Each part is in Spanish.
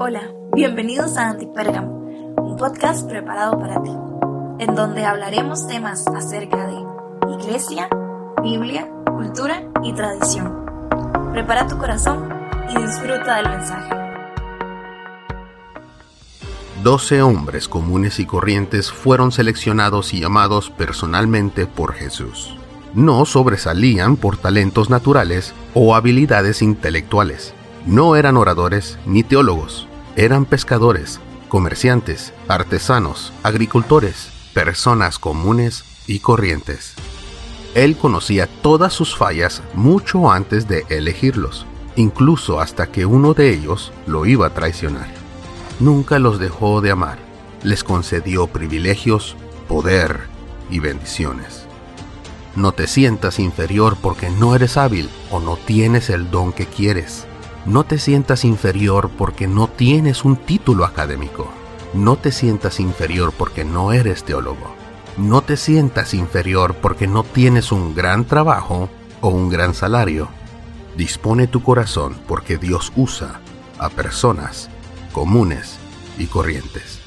Hola, bienvenidos a Antipérgamo, un podcast preparado para ti, en donde hablaremos temas acerca de iglesia, Biblia, cultura y tradición. Prepara tu corazón y disfruta del mensaje. Doce hombres comunes y corrientes fueron seleccionados y llamados personalmente por Jesús. No sobresalían por talentos naturales o habilidades intelectuales. No eran oradores ni teólogos. Eran pescadores, comerciantes, artesanos, agricultores, personas comunes y corrientes. Él conocía todas sus fallas mucho antes de elegirlos, incluso hasta que uno de ellos lo iba a traicionar nunca los dejó de amar. Les concedió privilegios, poder y bendiciones. No te sientas inferior porque no eres hábil o no tienes el don que quieres. No te sientas inferior porque no tienes un título académico. No te sientas inferior porque no eres teólogo. No te sientas inferior porque no tienes un gran trabajo o un gran salario. Dispone tu corazón porque Dios usa a personas comunes y corrientes.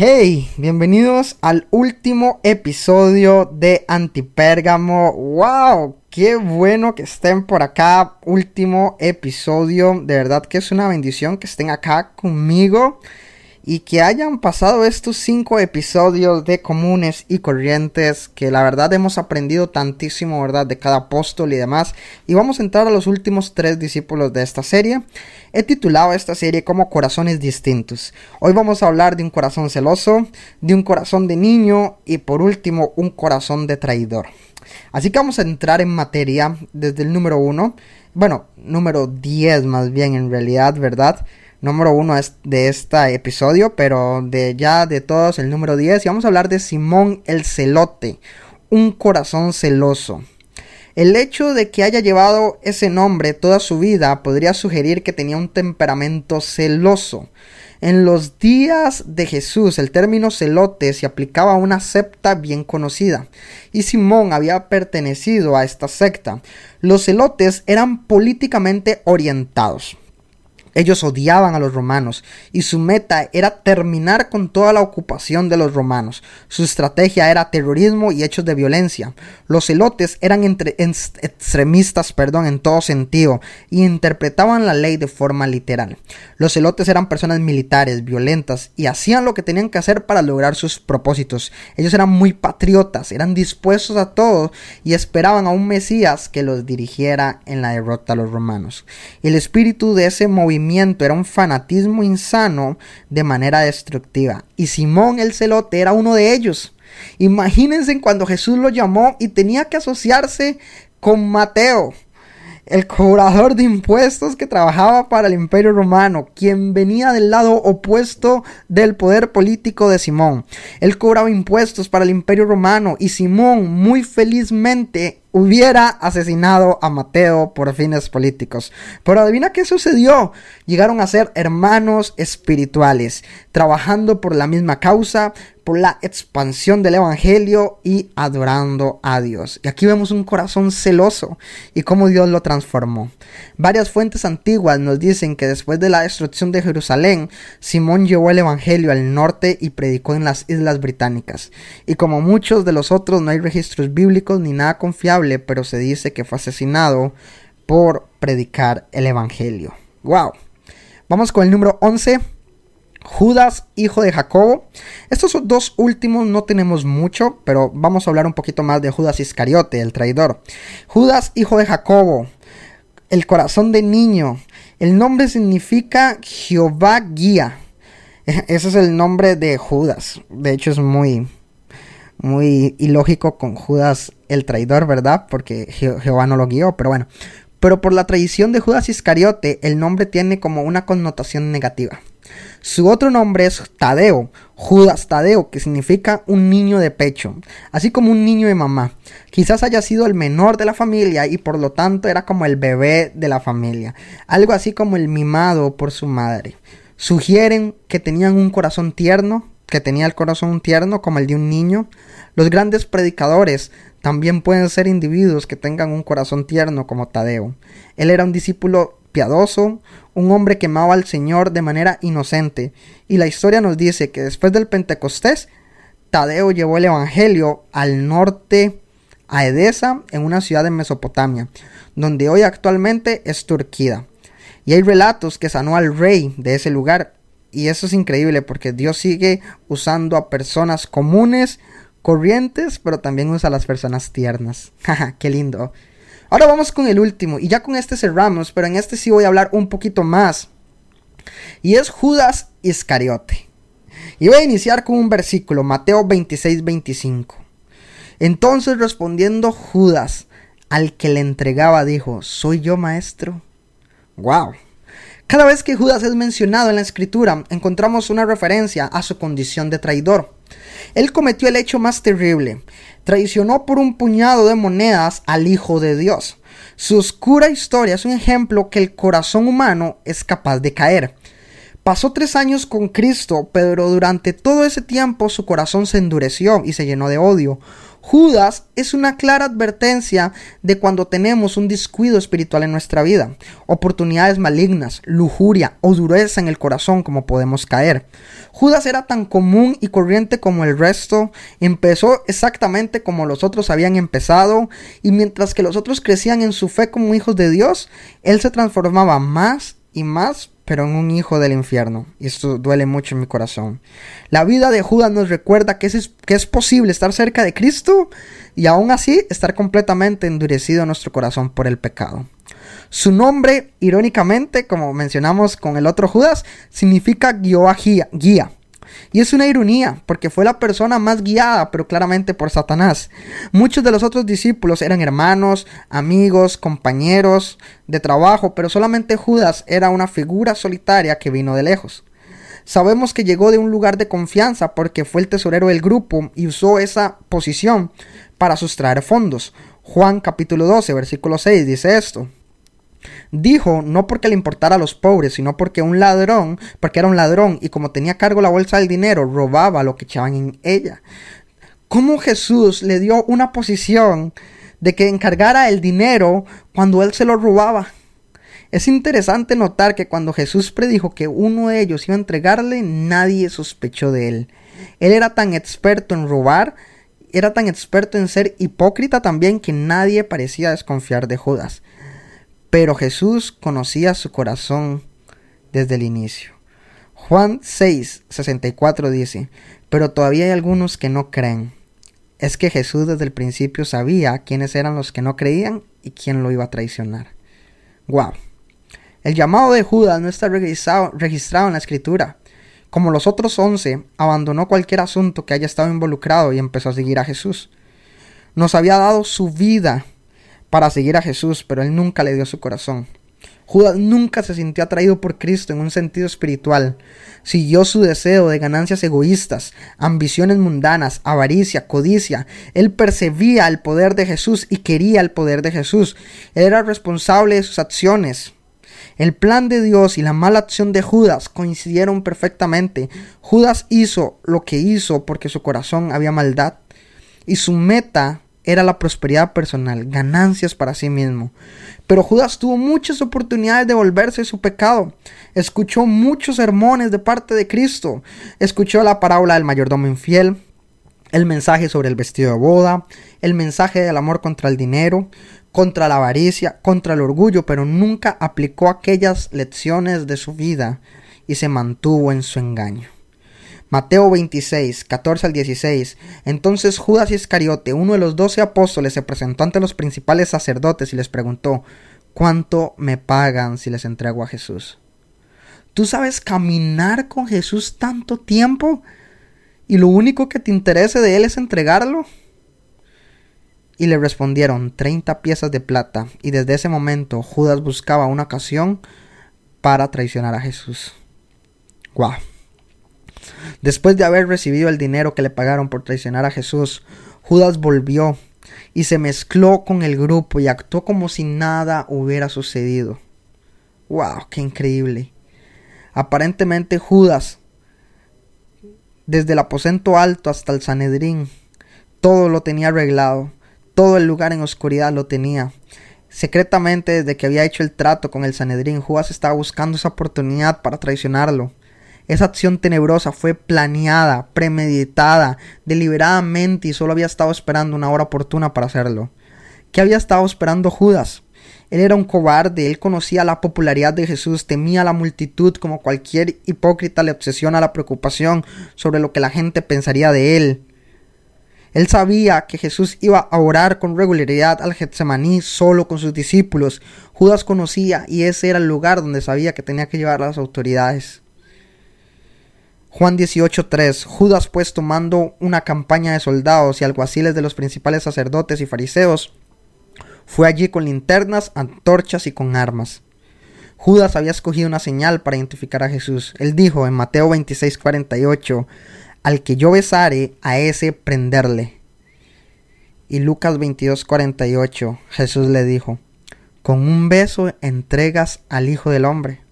Hey, bienvenidos al último episodio de Antipérgamo. ¡Wow! Qué bueno que estén por acá. Último episodio. De verdad que es una bendición que estén acá conmigo y que hayan pasado estos cinco episodios de comunes y corrientes que la verdad hemos aprendido tantísimo, ¿verdad? De cada apóstol y demás. Y vamos a entrar a los últimos tres discípulos de esta serie. He titulado esta serie como Corazones Distintos. Hoy vamos a hablar de un corazón celoso, de un corazón de niño y por último un corazón de traidor. Así que vamos a entrar en materia desde el número uno. Bueno, número 10 más bien en realidad, ¿verdad? Número uno de este episodio, pero de ya de todos el número 10. Y vamos a hablar de Simón el Celote, un corazón celoso. El hecho de que haya llevado ese nombre toda su vida podría sugerir que tenía un temperamento celoso. En los días de Jesús el término celote se aplicaba a una secta bien conocida, y Simón había pertenecido a esta secta. Los celotes eran políticamente orientados. Ellos odiaban a los romanos y su meta era terminar con toda la ocupación de los romanos. Su estrategia era terrorismo y hechos de violencia. Los celotes eran extremistas perdón, en todo sentido y interpretaban la ley de forma literal. Los celotes eran personas militares, violentas y hacían lo que tenían que hacer para lograr sus propósitos. Ellos eran muy patriotas, eran dispuestos a todo y esperaban a un Mesías que los dirigiera en la derrota a los romanos. El espíritu de ese movimiento era un fanatismo insano de manera destructiva. Y Simón el celote era uno de ellos. Imagínense cuando Jesús lo llamó y tenía que asociarse con Mateo, el cobrador de impuestos que trabajaba para el imperio romano, quien venía del lado opuesto del poder político de Simón. Él cobraba impuestos para el imperio romano y Simón muy felizmente hubiera asesinado a Mateo por fines políticos. Pero adivina qué sucedió. Llegaron a ser hermanos espirituales, trabajando por la misma causa, por la expansión del Evangelio y adorando a Dios. Y aquí vemos un corazón celoso y cómo Dios lo transformó. Varias fuentes antiguas nos dicen que después de la destrucción de Jerusalén, Simón llevó el Evangelio al norte y predicó en las Islas Británicas. Y como muchos de los otros no hay registros bíblicos ni nada confiable, pero se dice que fue asesinado por predicar el Evangelio. ¡Wow! Vamos con el número 11 Judas, hijo de Jacobo. Estos dos últimos no tenemos mucho, pero vamos a hablar un poquito más de Judas Iscariote, el traidor. Judas, hijo de Jacobo, el corazón de niño. El nombre significa Jehová guía. Ese es el nombre de Judas. De hecho es muy muy ilógico con Judas el traidor, ¿verdad? Porque Jehová no lo guió, pero bueno. Pero por la tradición de Judas Iscariote, el nombre tiene como una connotación negativa. Su otro nombre es Tadeo, Judas Tadeo, que significa un niño de pecho, así como un niño de mamá. Quizás haya sido el menor de la familia y por lo tanto era como el bebé de la familia, algo así como el mimado por su madre. Sugieren que tenían un corazón tierno, que tenía el corazón tierno como el de un niño. Los grandes predicadores también pueden ser individuos que tengan un corazón tierno como Tadeo. Él era un discípulo piadoso, un hombre que amaba al Señor de manera inocente. Y la historia nos dice que después del Pentecostés, Tadeo llevó el Evangelio al norte a Edesa, en una ciudad de Mesopotamia, donde hoy actualmente es Turquía. Y hay relatos que sanó al rey de ese lugar. Y eso es increíble porque Dios sigue usando a personas comunes, corrientes, pero también usa a las personas tiernas. qué lindo. Ahora vamos con el último. Y ya con este cerramos, pero en este sí voy a hablar un poquito más. Y es Judas Iscariote. Y voy a iniciar con un versículo, Mateo 26, 25. Entonces respondiendo Judas al que le entregaba, dijo, ¿soy yo maestro? ¡Wow! Cada vez que Judas es mencionado en la escritura, encontramos una referencia a su condición de traidor. Él cometió el hecho más terrible. Traicionó por un puñado de monedas al Hijo de Dios. Su oscura historia es un ejemplo que el corazón humano es capaz de caer. Pasó tres años con Cristo, pero durante todo ese tiempo su corazón se endureció y se llenó de odio. Judas es una clara advertencia de cuando tenemos un descuido espiritual en nuestra vida, oportunidades malignas, lujuria o dureza en el corazón como podemos caer. Judas era tan común y corriente como el resto, empezó exactamente como los otros habían empezado, y mientras que los otros crecían en su fe como hijos de Dios, él se transformaba más más pero en un hijo del infierno. Y esto duele mucho en mi corazón. La vida de Judas nos recuerda que es, que es posible estar cerca de Cristo y aún así estar completamente endurecido en nuestro corazón por el pecado. Su nombre, irónicamente, como mencionamos con el otro Judas, significa guía. Y es una ironía, porque fue la persona más guiada, pero claramente por Satanás. Muchos de los otros discípulos eran hermanos, amigos, compañeros de trabajo, pero solamente Judas era una figura solitaria que vino de lejos. Sabemos que llegó de un lugar de confianza porque fue el tesorero del grupo y usó esa posición para sustraer fondos. Juan capítulo 12, versículo 6 dice esto. Dijo no porque le importara a los pobres, sino porque un ladrón, porque era un ladrón y como tenía cargo la bolsa del dinero, robaba lo que echaban en ella. ¿Cómo Jesús le dio una posición de que encargara el dinero cuando él se lo robaba? Es interesante notar que cuando Jesús predijo que uno de ellos iba a entregarle, nadie sospechó de él. Él era tan experto en robar, era tan experto en ser hipócrita también que nadie parecía desconfiar de Judas. Pero Jesús conocía su corazón desde el inicio. Juan 6, 64 dice, pero todavía hay algunos que no creen. Es que Jesús desde el principio sabía quiénes eran los que no creían y quién lo iba a traicionar. Wow. El llamado de Judas no está registrado, registrado en la escritura. Como los otros once, abandonó cualquier asunto que haya estado involucrado y empezó a seguir a Jesús. Nos había dado su vida para seguir a Jesús, pero él nunca le dio su corazón. Judas nunca se sintió atraído por Cristo en un sentido espiritual. Siguió su deseo de ganancias egoístas, ambiciones mundanas, avaricia, codicia. Él percibía el poder de Jesús y quería el poder de Jesús. Él era responsable de sus acciones. El plan de Dios y la mala acción de Judas coincidieron perfectamente. Judas hizo lo que hizo porque su corazón había maldad y su meta era la prosperidad personal, ganancias para sí mismo. Pero Judas tuvo muchas oportunidades de volverse de su pecado. Escuchó muchos sermones de parte de Cristo. Escuchó la parábola del mayordomo infiel, el mensaje sobre el vestido de boda, el mensaje del amor contra el dinero, contra la avaricia, contra el orgullo, pero nunca aplicó aquellas lecciones de su vida y se mantuvo en su engaño. Mateo 26, 14 al 16. Entonces Judas Iscariote, uno de los doce apóstoles, se presentó ante los principales sacerdotes y les preguntó, ¿cuánto me pagan si les entrego a Jesús? ¿Tú sabes caminar con Jesús tanto tiempo y lo único que te interesa de él es entregarlo? Y le respondieron treinta piezas de plata, y desde ese momento Judas buscaba una ocasión para traicionar a Jesús. ¡Guau! Después de haber recibido el dinero que le pagaron por traicionar a Jesús, Judas volvió y se mezcló con el grupo y actuó como si nada hubiera sucedido. ¡Wow! ¡Qué increíble! Aparentemente Judas, desde el aposento alto hasta el Sanedrín, todo lo tenía arreglado, todo el lugar en oscuridad lo tenía. Secretamente, desde que había hecho el trato con el Sanedrín, Judas estaba buscando esa oportunidad para traicionarlo. Esa acción tenebrosa fue planeada, premeditada, deliberadamente y solo había estado esperando una hora oportuna para hacerlo. ¿Qué había estado esperando Judas? Él era un cobarde, él conocía la popularidad de Jesús, temía a la multitud como cualquier hipócrita le obsesiona la preocupación sobre lo que la gente pensaría de él. Él sabía que Jesús iba a orar con regularidad al Getsemaní solo con sus discípulos. Judas conocía y ese era el lugar donde sabía que tenía que llevar a las autoridades. Juan 18:3 Judas pues tomando una campaña de soldados y alguaciles de los principales sacerdotes y fariseos, fue allí con linternas, antorchas y con armas. Judas había escogido una señal para identificar a Jesús. Él dijo en Mateo 26:48, al que yo besare, a ese prenderle. Y Lucas 22:48, Jesús le dijo, con un beso entregas al Hijo del Hombre.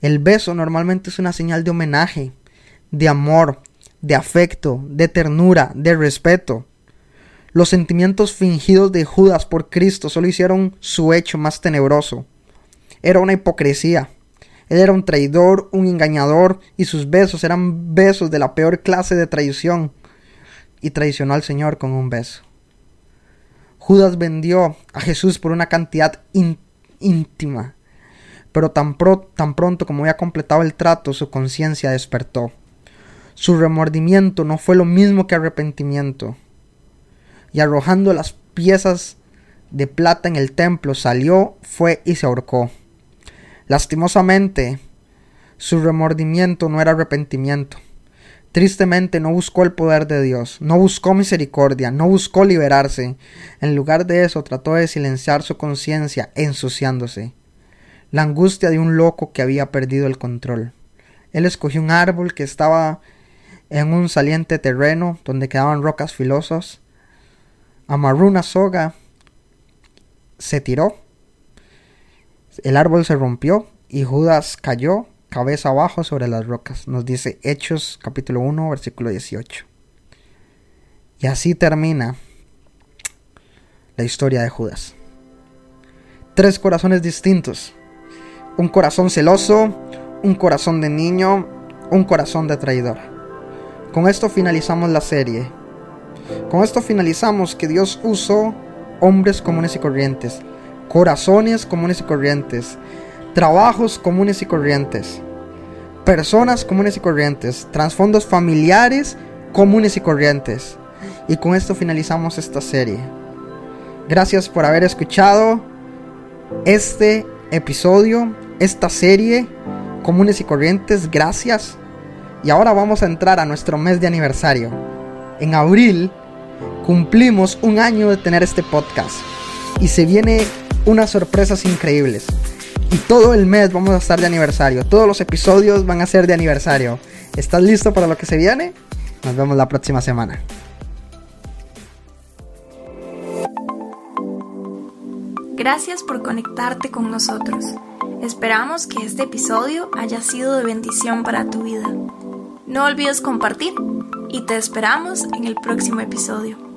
El beso normalmente es una señal de homenaje, de amor, de afecto, de ternura, de respeto. Los sentimientos fingidos de Judas por Cristo solo hicieron su hecho más tenebroso. Era una hipocresía. Él era un traidor, un engañador, y sus besos eran besos de la peor clase de traición. Y traicionó al Señor con un beso. Judas vendió a Jesús por una cantidad íntima, pero tan, pronto como había completado el trato, su conciencia despertó. Su remordimiento no fue lo mismo que arrepentimiento. Y arrojando las piezas de plata en el templo, salió, fue y se ahorcó. Lastimosamente, su remordimiento no era arrepentimiento. Tristemente no buscó el poder de Dios, no buscó misericordia, no buscó liberarse. En lugar de eso trató de silenciar su conciencia, ensuciándose la angustia de un loco que había perdido el control. Él escogió un árbol que estaba en un saliente terreno donde quedaban rocas filosas, amarró una soga, se tiró, el árbol se rompió y Judas cayó cabeza abajo sobre las rocas. Nos dice Hechos capítulo 1 versículo 18. Y así termina la historia de Judas. Tres corazones distintos un corazón celoso, un corazón de niño, un corazón de traidor. Con esto finalizamos la serie. Con esto finalizamos que Dios usó hombres comunes y corrientes, corazones comunes y corrientes, trabajos comunes y corrientes, personas comunes y corrientes, trasfondos familiares comunes y corrientes. Y con esto finalizamos esta serie. Gracias por haber escuchado este episodio esta serie, Comunes y Corrientes, gracias. Y ahora vamos a entrar a nuestro mes de aniversario. En abril cumplimos un año de tener este podcast. Y se viene unas sorpresas increíbles. Y todo el mes vamos a estar de aniversario. Todos los episodios van a ser de aniversario. ¿Estás listo para lo que se viene? Nos vemos la próxima semana. Gracias por conectarte con nosotros. Esperamos que este episodio haya sido de bendición para tu vida. No olvides compartir y te esperamos en el próximo episodio.